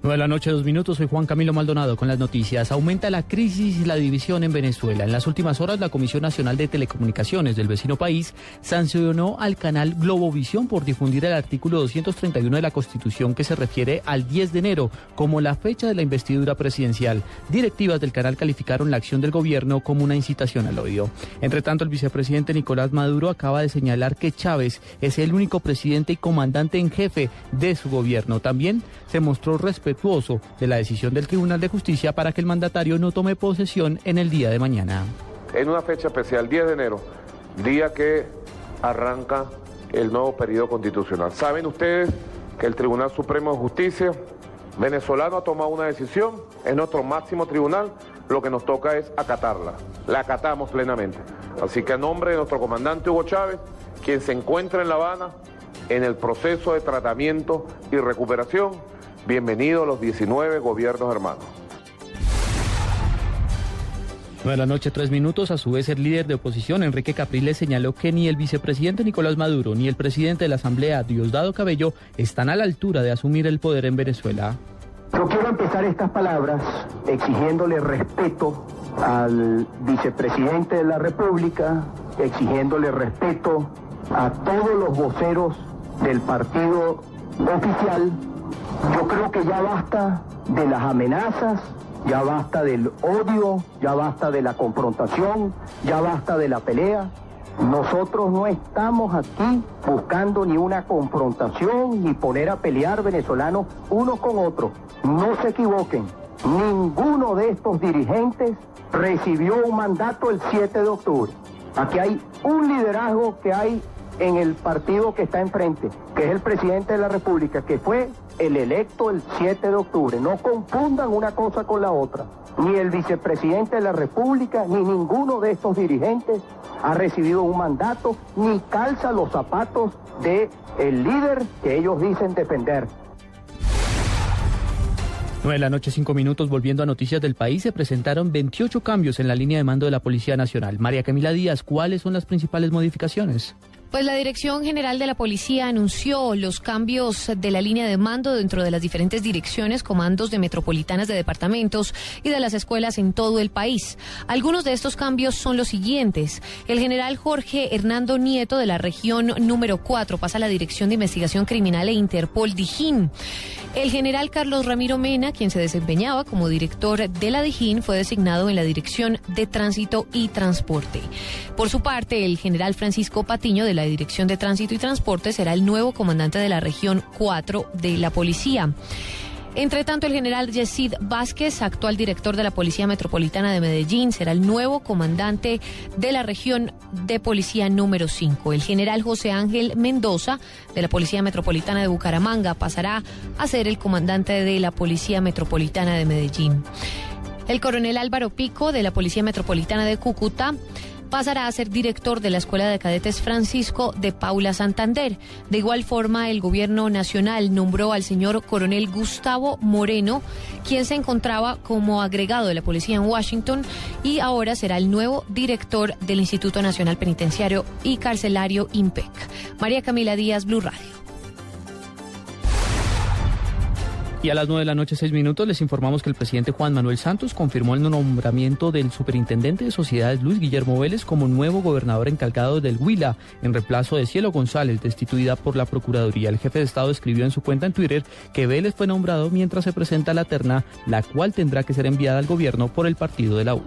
9 de la noche, dos minutos. Soy Juan Camilo Maldonado con las noticias. Aumenta la crisis y la división en Venezuela. En las últimas horas, la Comisión Nacional de Telecomunicaciones del vecino país sancionó al canal Globovisión por difundir el artículo 231 de la Constitución que se refiere al 10 de enero como la fecha de la investidura presidencial. Directivas del canal calificaron la acción del gobierno como una incitación al odio. Entre tanto, el vicepresidente Nicolás Maduro acaba de señalar que Chávez es el único presidente y comandante en jefe de su gobierno. También se mostró respetuoso de la decisión del Tribunal de Justicia para que el mandatario no tome posesión en el día de mañana. En una fecha especial, 10 de enero, día que arranca el nuevo periodo constitucional. Saben ustedes que el Tribunal Supremo de Justicia venezolano ha tomado una decisión, es nuestro máximo tribunal, lo que nos toca es acatarla. La acatamos plenamente. Así que a nombre de nuestro comandante Hugo Chávez, quien se encuentra en La Habana, en el proceso de tratamiento y recuperación, bienvenido a los 19 gobiernos hermanos. 9 de la noche, tres minutos. A su vez, el líder de oposición, Enrique Capriles, señaló que ni el vicepresidente Nicolás Maduro ni el presidente de la Asamblea, Diosdado Cabello, están a la altura de asumir el poder en Venezuela. Yo quiero empezar estas palabras exigiéndole respeto al vicepresidente de la República, exigiéndole respeto a todos los voceros del partido oficial. Yo creo que ya basta de las amenazas, ya basta del odio, ya basta de la confrontación, ya basta de la pelea. Nosotros no estamos aquí buscando ni una confrontación ni poner a pelear venezolanos unos con otros. No se equivoquen, ninguno de estos dirigentes recibió un mandato el 7 de octubre. Aquí hay un liderazgo que hay en el partido que está enfrente, que es el presidente de la República, que fue el electo el 7 de octubre. No confundan una cosa con la otra. Ni el vicepresidente de la República, ni ninguno de estos dirigentes ha recibido un mandato, ni calza los zapatos de el líder que ellos dicen defender. 9 de la noche, 5 minutos, volviendo a noticias del país, se presentaron 28 cambios en la línea de mando de la Policía Nacional. María Camila Díaz, ¿cuáles son las principales modificaciones? Pues la Dirección General de la Policía anunció los cambios de la línea de mando dentro de las diferentes direcciones, comandos de metropolitanas de departamentos y de las escuelas en todo el país. Algunos de estos cambios son los siguientes. El general Jorge Hernando Nieto de la región número 4 pasa a la Dirección de Investigación Criminal e Interpol Dijín. El general Carlos Ramiro Mena, quien se desempeñaba como director de la Dijín, fue designado en la Dirección de Tránsito y Transporte. Por su parte, el general Francisco Patiño de la Dirección de Tránsito y Transporte será el nuevo comandante de la región 4 de la policía. Entre tanto, el general Yesid Vázquez, actual director de la Policía Metropolitana de Medellín, será el nuevo comandante de la región de policía número 5. El general José Ángel Mendoza, de la Policía Metropolitana de Bucaramanga, pasará a ser el comandante de la Policía Metropolitana de Medellín. El coronel Álvaro Pico, de la Policía Metropolitana de Cúcuta, pasará a ser director de la Escuela de Cadetes Francisco de Paula Santander. De igual forma, el gobierno nacional nombró al señor coronel Gustavo Moreno, quien se encontraba como agregado de la policía en Washington y ahora será el nuevo director del Instituto Nacional Penitenciario y Carcelario IMPEC. María Camila Díaz, Blue Radio. Y a las 9 de la noche, 6 minutos, les informamos que el presidente Juan Manuel Santos confirmó el nombramiento del superintendente de sociedades Luis Guillermo Vélez como nuevo gobernador encargado del Huila, en reemplazo de Cielo González, destituida por la Procuraduría. El jefe de Estado escribió en su cuenta en Twitter que Vélez fue nombrado mientras se presenta la terna, la cual tendrá que ser enviada al gobierno por el partido de la U.